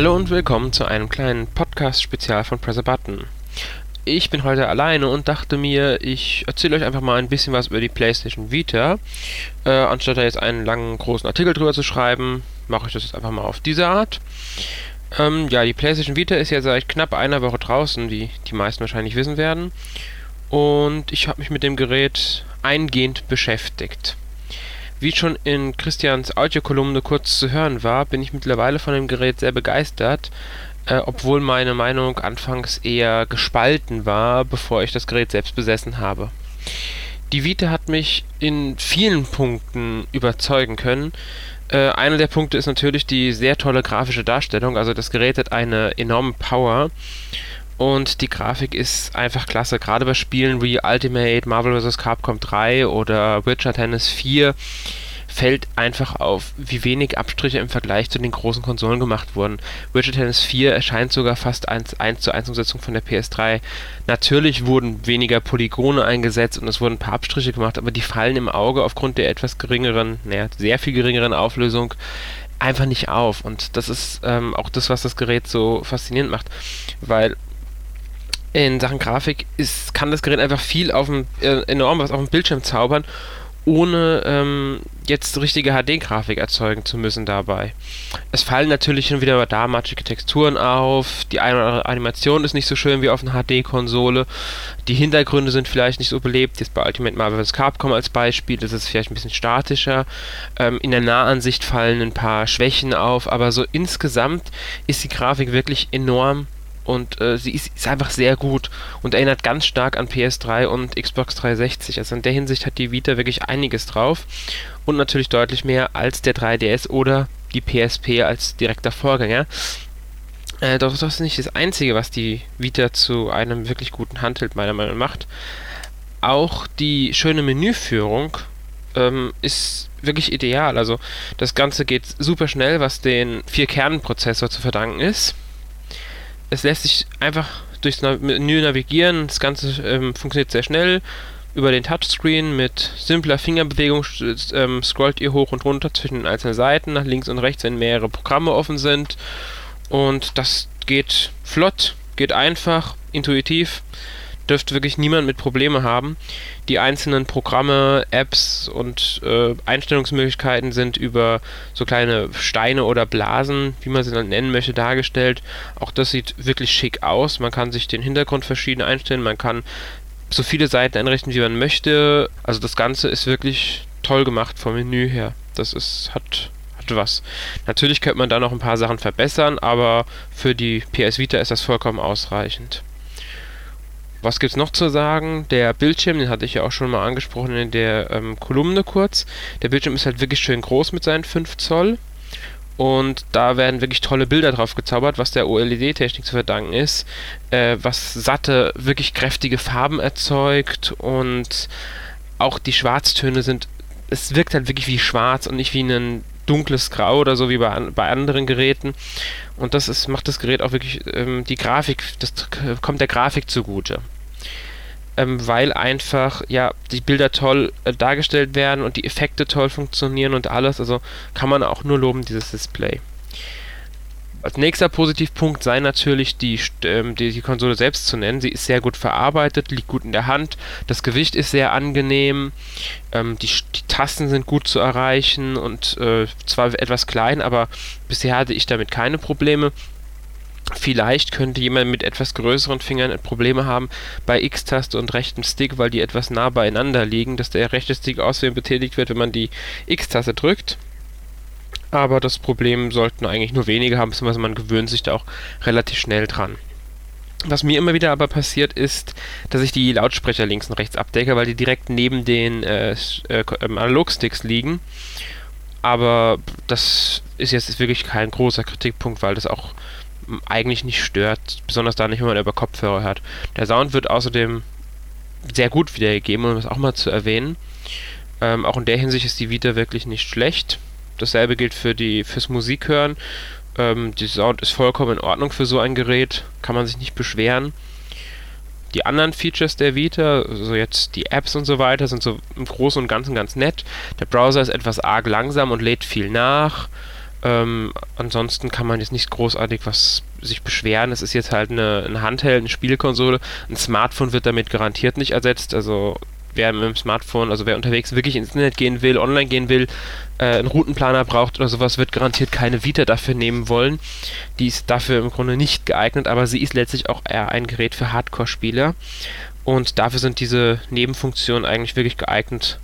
Hallo und willkommen zu einem kleinen Podcast-Spezial von Press a Button. Ich bin heute alleine und dachte mir, ich erzähle euch einfach mal ein bisschen was über die PlayStation Vita. Äh, anstatt da jetzt einen langen, großen Artikel drüber zu schreiben, mache ich das jetzt einfach mal auf diese Art. Ähm, ja, die PlayStation Vita ist ja seit knapp einer Woche draußen, wie die meisten wahrscheinlich wissen werden. Und ich habe mich mit dem Gerät eingehend beschäftigt. Wie schon in Christians Audiokolumne kurz zu hören war, bin ich mittlerweile von dem Gerät sehr begeistert, äh, obwohl meine Meinung anfangs eher gespalten war, bevor ich das Gerät selbst besessen habe. Die Vita hat mich in vielen Punkten überzeugen können. Äh, einer der Punkte ist natürlich die sehr tolle grafische Darstellung. Also das Gerät hat eine enorme Power und die Grafik ist einfach klasse. Gerade bei Spielen wie Ultimate, Marvel vs. Capcom 3 oder Witcher Tennis 4 fällt einfach auf, wie wenig Abstriche im Vergleich zu den großen Konsolen gemacht wurden. Witcher Tennis 4 erscheint sogar fast 1, 1 zu 1 Umsetzung von der PS3. Natürlich wurden weniger Polygone eingesetzt und es wurden ein paar Abstriche gemacht, aber die fallen im Auge aufgrund der etwas geringeren, naja, sehr viel geringeren Auflösung einfach nicht auf. Und das ist ähm, auch das, was das Gerät so faszinierend macht. Weil in Sachen Grafik ist, kann das Gerät einfach viel auf dem, äh, enorm was auf dem Bildschirm zaubern, ohne ähm, jetzt richtige HD-Grafik erzeugen zu müssen dabei. Es fallen natürlich schon wieder da matschige Texturen auf, die eine oder andere Animation ist nicht so schön wie auf einer HD-Konsole, die Hintergründe sind vielleicht nicht so belebt, jetzt bei Ultimate Marvel vs. Capcom als Beispiel ist es vielleicht ein bisschen statischer, ähm, in der Nahansicht fallen ein paar Schwächen auf, aber so insgesamt ist die Grafik wirklich enorm und äh, sie ist, ist, einfach sehr gut und erinnert ganz stark an PS3 und Xbox 360. Also in der Hinsicht hat die Vita wirklich einiges drauf und natürlich deutlich mehr als der 3DS oder die PSP als direkter Vorgänger. Äh, doch das ist nicht das Einzige, was die Vita zu einem wirklich guten Handheld meiner Meinung nach macht. Auch die schöne Menüführung ähm, ist wirklich ideal. Also das Ganze geht super schnell, was den 4-Kern-Prozessor zu verdanken ist es lässt sich einfach durchs Menü navigieren. Das Ganze ähm, funktioniert sehr schnell. Über den Touchscreen mit simpler Fingerbewegung ähm, scrollt ihr hoch und runter zwischen den einzelnen Seiten, nach links und rechts, wenn mehrere Programme offen sind. Und das geht flott, geht einfach, intuitiv dürfte wirklich niemand mit Probleme haben. Die einzelnen Programme, Apps und äh, Einstellungsmöglichkeiten sind über so kleine Steine oder Blasen, wie man sie dann nennen möchte, dargestellt. Auch das sieht wirklich schick aus. Man kann sich den Hintergrund verschieden einstellen, man kann so viele Seiten einrichten, wie man möchte. Also das Ganze ist wirklich toll gemacht vom Menü her. Das ist, hat was. Natürlich könnte man da noch ein paar Sachen verbessern, aber für die PS Vita ist das vollkommen ausreichend. Was gibt es noch zu sagen? Der Bildschirm, den hatte ich ja auch schon mal angesprochen in der ähm, Kolumne kurz. Der Bildschirm ist halt wirklich schön groß mit seinen 5 Zoll. Und da werden wirklich tolle Bilder drauf gezaubert, was der OLED-Technik zu verdanken ist. Äh, was satte, wirklich kräftige Farben erzeugt. Und auch die Schwarztöne sind. Es wirkt halt wirklich wie schwarz und nicht wie ein dunkles Grau oder so wie bei, bei anderen Geräten. Und das ist, macht das Gerät auch wirklich, ähm, die Grafik, das kommt der Grafik zugute. Ähm, weil einfach, ja, die Bilder toll äh, dargestellt werden und die Effekte toll funktionieren und alles. Also kann man auch nur loben, dieses Display. Als nächster Positivpunkt sei natürlich die, ähm, die, die, Konsole selbst zu nennen. Sie ist sehr gut verarbeitet, liegt gut in der Hand, das Gewicht ist sehr angenehm, ähm, die, die, Tasten sind gut zu erreichen und äh, zwar etwas klein, aber bisher hatte ich damit keine Probleme. Vielleicht könnte jemand mit etwas größeren Fingern Probleme haben bei X-Taste und rechtem Stick, weil die etwas nah beieinander liegen, dass der rechte Stick auswählen betätigt wird, wenn man die X-Taste drückt aber das Problem sollten eigentlich nur wenige haben, beziehungsweise man gewöhnt sich da auch relativ schnell dran. Was mir immer wieder aber passiert ist, dass ich die Lautsprecher links und rechts abdecke, weil die direkt neben den äh, äh, ähm, Analogsticks liegen. Aber das ist jetzt wirklich kein großer Kritikpunkt, weil das auch eigentlich nicht stört, besonders da nicht, wenn man über Kopfhörer hört. Der Sound wird außerdem sehr gut wiedergegeben, um das auch mal zu erwähnen. Ähm, auch in der Hinsicht ist die Vita wirklich nicht schlecht. Dasselbe gilt für die fürs Musikhören. Ähm, die Sound ist vollkommen in Ordnung für so ein Gerät, kann man sich nicht beschweren. Die anderen Features der Vita, also jetzt die Apps und so weiter, sind so im Großen und Ganzen ganz nett. Der Browser ist etwas arg langsam und lädt viel nach. Ähm, ansonsten kann man jetzt nicht großartig was sich beschweren. Es ist jetzt halt eine, eine Handheld, eine Spielkonsole. Ein Smartphone wird damit garantiert nicht ersetzt. Also wer mit dem Smartphone, also wer unterwegs wirklich ins Internet gehen will, online gehen will, äh, einen Routenplaner braucht oder sowas, wird garantiert keine Vita dafür nehmen wollen. Die ist dafür im Grunde nicht geeignet, aber sie ist letztlich auch eher ein Gerät für Hardcore-Spieler. Und dafür sind diese Nebenfunktionen eigentlich wirklich geeignet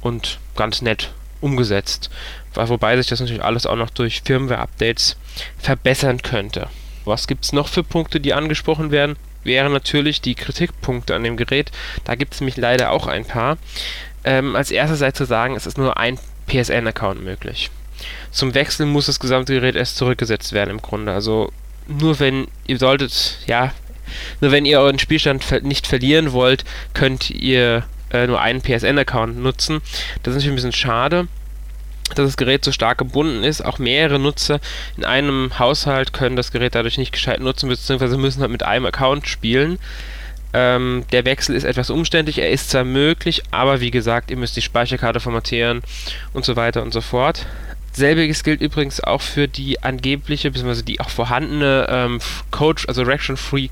und ganz nett umgesetzt. Wobei sich das natürlich alles auch noch durch Firmware-Updates verbessern könnte. Was gibt es noch für Punkte, die angesprochen werden? Wären natürlich die Kritikpunkte an dem Gerät. Da gibt es nämlich leider auch ein paar. Ähm, als erstes sei zu sagen, es ist nur ein PSN-Account möglich. Zum Wechsel muss das gesamte Gerät erst zurückgesetzt werden im Grunde. Also nur wenn ihr solltet, ja, nur wenn ihr euren Spielstand ver nicht verlieren wollt, könnt ihr äh, nur einen PSN-Account nutzen. Das ist natürlich ein bisschen schade dass das Gerät so stark gebunden ist. Auch mehrere Nutzer in einem Haushalt können das Gerät dadurch nicht gescheit nutzen, beziehungsweise müssen halt mit einem Account spielen. Ähm, der Wechsel ist etwas umständlich, er ist zwar möglich, aber wie gesagt, ihr müsst die Speicherkarte formatieren und so weiter und so fort. Selbiges gilt übrigens auch für die angebliche, beziehungsweise die auch vorhandene ähm, Code, also Region Free.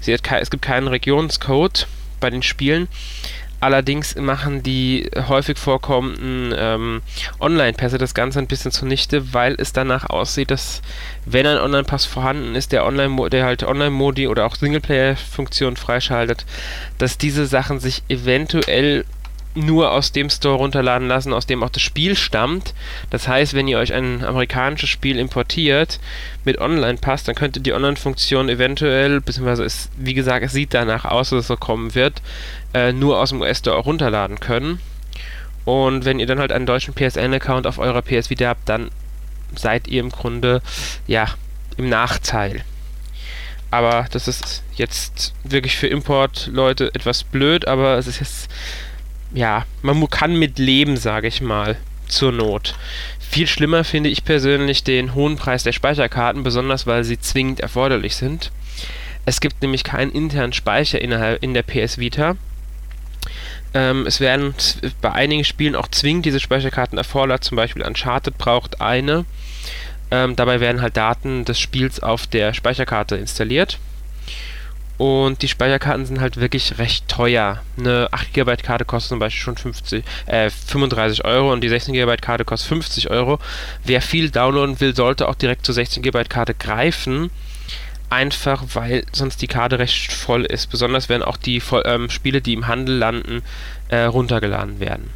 Es gibt keinen Regionscode bei den Spielen. Allerdings machen die häufig vorkommenden ähm, Online-Pässe das Ganze ein bisschen zunichte, weil es danach aussieht, dass wenn ein Online-Pass vorhanden ist, der Online der halt Online-Modi oder auch Singleplayer-Funktionen freischaltet, dass diese Sachen sich eventuell nur aus dem Store runterladen lassen, aus dem auch das Spiel stammt. Das heißt, wenn ihr euch ein amerikanisches Spiel importiert mit Online-Pass, dann könnt ihr die Online-Funktion eventuell, beziehungsweise es, wie gesagt, es sieht danach aus, dass es so kommen wird, äh, nur aus dem US-Store runterladen können. Und wenn ihr dann halt einen deutschen PSN-Account auf eurer PS Vita habt, dann seid ihr im Grunde, ja, im Nachteil. Aber das ist jetzt wirklich für Import-Leute etwas blöd, aber es ist jetzt ja, man kann mit leben, sage ich mal, zur Not. Viel schlimmer finde ich persönlich den hohen Preis der Speicherkarten, besonders weil sie zwingend erforderlich sind. Es gibt nämlich keinen internen Speicher innerhalb in der PS Vita. Ähm, es werden bei einigen Spielen auch zwingend diese Speicherkarten erfordert, zum Beispiel Uncharted braucht eine. Ähm, dabei werden halt Daten des Spiels auf der Speicherkarte installiert. Und die Speicherkarten sind halt wirklich recht teuer. Eine 8 GB Karte kostet zum Beispiel schon 50, äh, 35 Euro und die 16 GB Karte kostet 50 Euro. Wer viel downloaden will, sollte auch direkt zur 16 GB Karte greifen. Einfach weil sonst die Karte recht voll ist. Besonders wenn auch die ähm, Spiele, die im Handel landen, äh, runtergeladen werden.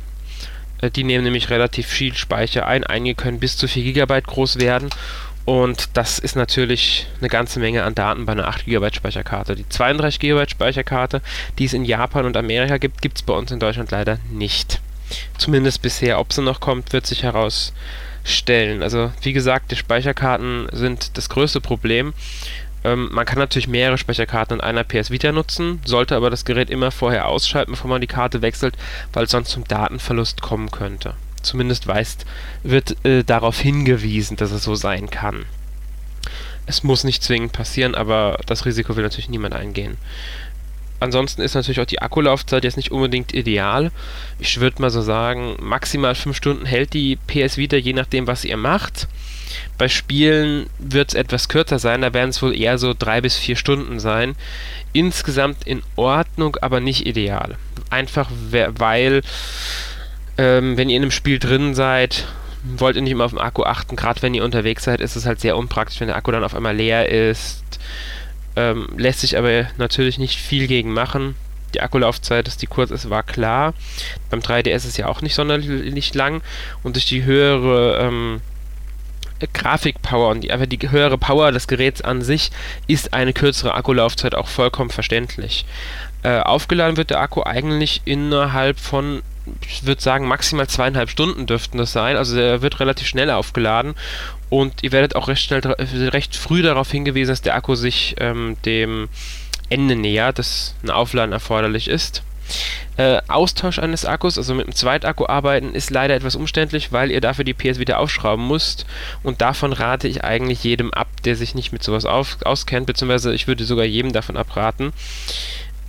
Äh, die nehmen nämlich relativ viel Speicher ein. Einige können bis zu 4 GB groß werden und das ist natürlich eine ganze Menge an Daten bei einer 8 GB Speicherkarte. Die 32 GB Speicherkarte, die es in Japan und Amerika gibt, gibt es bei uns in Deutschland leider nicht. Zumindest bisher. Ob sie noch kommt, wird sich herausstellen. Also wie gesagt, die Speicherkarten sind das größte Problem. Ähm, man kann natürlich mehrere Speicherkarten in einer PS Vita nutzen, sollte aber das Gerät immer vorher ausschalten, bevor man die Karte wechselt, weil es sonst zum Datenverlust kommen könnte zumindest weist, wird äh, darauf hingewiesen, dass es so sein kann. Es muss nicht zwingend passieren, aber das Risiko will natürlich niemand eingehen. Ansonsten ist natürlich auch die Akkulaufzeit jetzt nicht unbedingt ideal. Ich würde mal so sagen, maximal 5 Stunden hält die PS Vita, je nachdem, was ihr macht. Bei Spielen wird es etwas kürzer sein, da werden es wohl eher so 3 bis 4 Stunden sein. Insgesamt in Ordnung, aber nicht ideal. Einfach weil ähm, wenn ihr in einem Spiel drin seid, wollt ihr nicht immer auf den Akku achten. Gerade wenn ihr unterwegs seid, ist es halt sehr unpraktisch, wenn der Akku dann auf einmal leer ist. Ähm, lässt sich aber natürlich nicht viel gegen machen. Die Akkulaufzeit, dass die kurz ist, war klar. Beim 3DS ist es ja auch nicht sonderlich lang und durch die höhere ähm, Grafikpower und die, einfach die höhere Power des Geräts an sich ist eine kürzere Akkulaufzeit auch vollkommen verständlich. Äh, aufgeladen wird der Akku eigentlich innerhalb von ich würde sagen, maximal zweieinhalb Stunden dürften das sein. Also der wird relativ schnell aufgeladen und ihr werdet auch recht schnell, recht früh darauf hingewiesen, dass der Akku sich ähm, dem Ende nähert, dass ein Aufladen erforderlich ist. Äh, Austausch eines Akkus, also mit einem Zweitakku arbeiten, ist leider etwas umständlich, weil ihr dafür die PS wieder aufschrauben müsst. Und davon rate ich eigentlich jedem ab, der sich nicht mit sowas auf, auskennt, beziehungsweise ich würde sogar jedem davon abraten.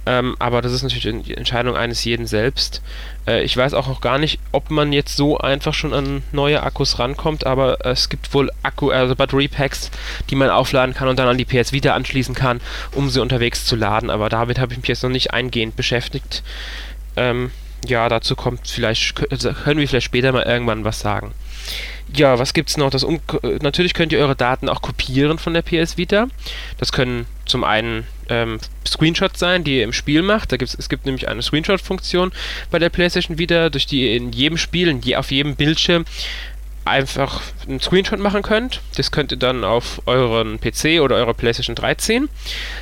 Ähm, aber das ist natürlich die Entscheidung eines jeden selbst. Äh, ich weiß auch noch gar nicht, ob man jetzt so einfach schon an neue Akkus rankommt, aber es gibt wohl Akku, also Batteriepacks, die man aufladen kann und dann an die PS Vita anschließen kann, um sie unterwegs zu laden. Aber damit habe ich mich jetzt noch nicht eingehend beschäftigt. Ähm, ja, dazu kommt vielleicht, also können wir vielleicht später mal irgendwann was sagen. Ja, was gibt's noch? Das um natürlich könnt ihr eure Daten auch kopieren von der PS Vita. Das können zum einen ähm, Screenshots sein, die ihr im Spiel macht. Da gibt's, es gibt nämlich eine Screenshot-Funktion bei der PlayStation Vita, durch die ihr in jedem Spiel, in je, auf jedem Bildschirm einfach einen Screenshot machen könnt. Das könnt ihr dann auf euren PC oder eure PlayStation 3 ziehen.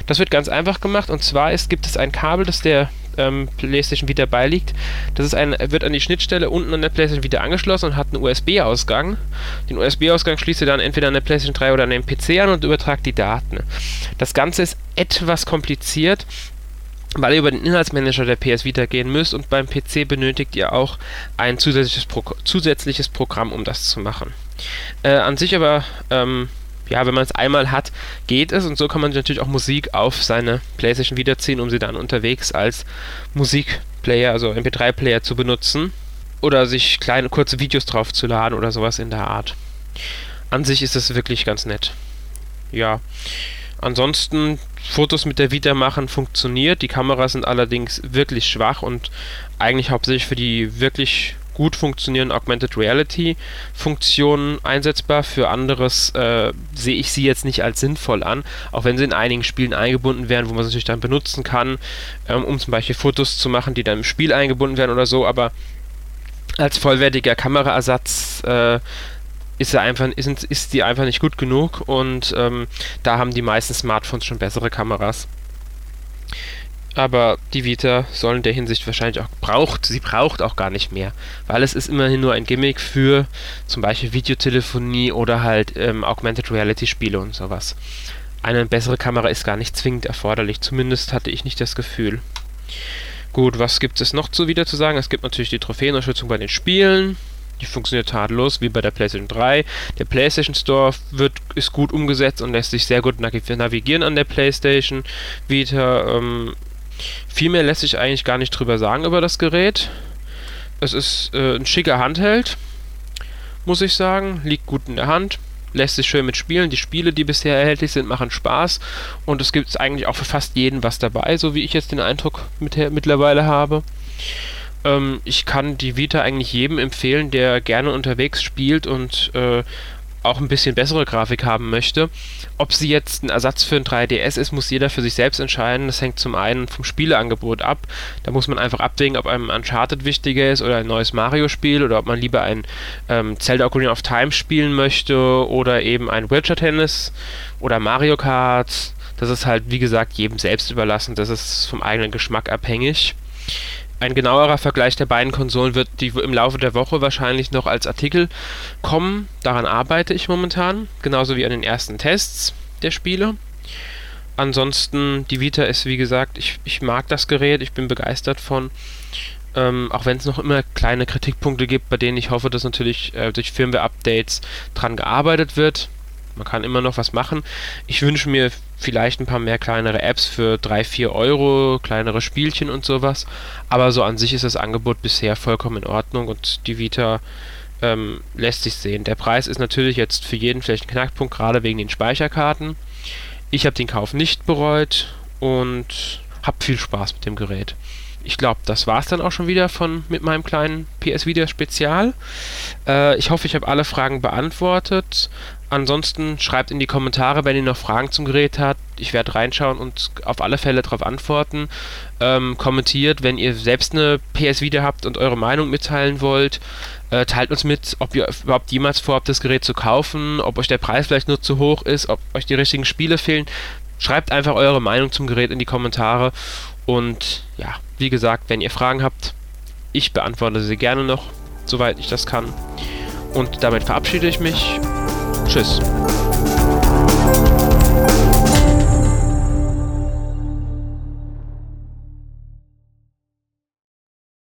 Das wird ganz einfach gemacht und zwar ist, gibt es ein Kabel, das der ähm, PlayStation Vita beiliegt. Das ist ein, wird an die Schnittstelle unten an der PlayStation Vita angeschlossen und hat einen USB-Ausgang. Den USB-Ausgang schließt ihr dann entweder an der PlayStation 3 oder an den PC an und übertragt die Daten. Das Ganze ist etwas kompliziert, weil ihr über den Inhaltsmanager der PS Vita gehen müsst und beim PC benötigt ihr auch ein zusätzliches, Pro zusätzliches Programm, um das zu machen. Äh, an sich aber ähm, ja, wenn man es einmal hat, geht es und so kann man natürlich auch Musik auf seine PlayStation wiederziehen, um sie dann unterwegs als Musikplayer, also MP3-Player zu benutzen oder sich kleine kurze Videos drauf zu laden oder sowas in der Art. An sich ist es wirklich ganz nett. Ja. Ansonsten Fotos mit der Vita machen funktioniert. Die Kameras sind allerdings wirklich schwach und eigentlich hauptsächlich für die wirklich gut funktionierenden Augmented Reality Funktionen einsetzbar. Für anderes äh, sehe ich sie jetzt nicht als sinnvoll an, auch wenn sie in einigen Spielen eingebunden werden, wo man sie natürlich dann benutzen kann, ähm, um zum Beispiel Fotos zu machen, die dann im Spiel eingebunden werden oder so, aber als vollwertiger Kameraersatz äh, ist, er einfach, ist, ist die einfach nicht gut genug. Und ähm, da haben die meisten Smartphones schon bessere Kameras aber die Vita soll in der Hinsicht wahrscheinlich auch braucht, sie braucht auch gar nicht mehr, weil es ist immerhin nur ein Gimmick für zum Beispiel Videotelefonie oder halt ähm, Augmented Reality Spiele und sowas. Eine bessere Kamera ist gar nicht zwingend erforderlich, zumindest hatte ich nicht das Gefühl. Gut, was gibt es noch zu wieder zu sagen? Es gibt natürlich die Trophäenunterstützung bei den Spielen. Die funktioniert tadellos, wie bei der PlayStation 3. Der PlayStation Store wird, ist gut umgesetzt und lässt sich sehr gut navigieren an der PlayStation Vita. Ähm, viel mehr lässt sich eigentlich gar nicht drüber sagen über das Gerät. Es ist äh, ein schicker Handheld, muss ich sagen. Liegt gut in der Hand. Lässt sich schön mitspielen. Die Spiele, die bisher erhältlich sind, machen Spaß. Und es gibt eigentlich auch für fast jeden was dabei, so wie ich jetzt den Eindruck mit, mittlerweile habe. Ähm, ich kann die Vita eigentlich jedem empfehlen, der gerne unterwegs spielt und äh, auch ein bisschen bessere Grafik haben möchte. Ob sie jetzt ein Ersatz für ein 3DS ist, muss jeder für sich selbst entscheiden. Das hängt zum einen vom Spieleangebot ab. Da muss man einfach abwägen, ob einem Uncharted wichtiger ist oder ein neues Mario-Spiel oder ob man lieber ein ähm, Zelda Ocarina of Time spielen möchte oder eben ein Witcher Tennis oder Mario Kart. Das ist halt, wie gesagt, jedem selbst überlassen. Das ist vom eigenen Geschmack abhängig. Ein genauerer Vergleich der beiden Konsolen wird im Laufe der Woche wahrscheinlich noch als Artikel kommen. Daran arbeite ich momentan, genauso wie an den ersten Tests der Spiele. Ansonsten, die Vita ist wie gesagt, ich, ich mag das Gerät, ich bin begeistert von. Ähm, auch wenn es noch immer kleine Kritikpunkte gibt, bei denen ich hoffe, dass natürlich äh, durch Firmware-Updates dran gearbeitet wird. Man kann immer noch was machen. Ich wünsche mir vielleicht ein paar mehr kleinere Apps für 3, 4 Euro, kleinere Spielchen und sowas. Aber so an sich ist das Angebot bisher vollkommen in Ordnung und die Vita ähm, lässt sich sehen. Der Preis ist natürlich jetzt für jeden vielleicht ein Knackpunkt, gerade wegen den Speicherkarten. Ich habe den Kauf nicht bereut und habe viel Spaß mit dem Gerät. Ich glaube, das war es dann auch schon wieder von mit meinem kleinen PS Vita Spezial. Äh, ich hoffe, ich habe alle Fragen beantwortet. Ansonsten schreibt in die Kommentare, wenn ihr noch Fragen zum Gerät habt. Ich werde reinschauen und auf alle Fälle darauf antworten. Ähm, kommentiert, wenn ihr selbst eine PS Vita habt und eure Meinung mitteilen wollt. Äh, teilt uns mit, ob ihr überhaupt jemals vorhabt, das Gerät zu kaufen, ob euch der Preis vielleicht nur zu hoch ist, ob euch die richtigen Spiele fehlen. Schreibt einfach eure Meinung zum Gerät in die Kommentare. Und ja, wie gesagt, wenn ihr Fragen habt, ich beantworte sie gerne noch, soweit ich das kann. Und damit verabschiede ich mich. Tschüss.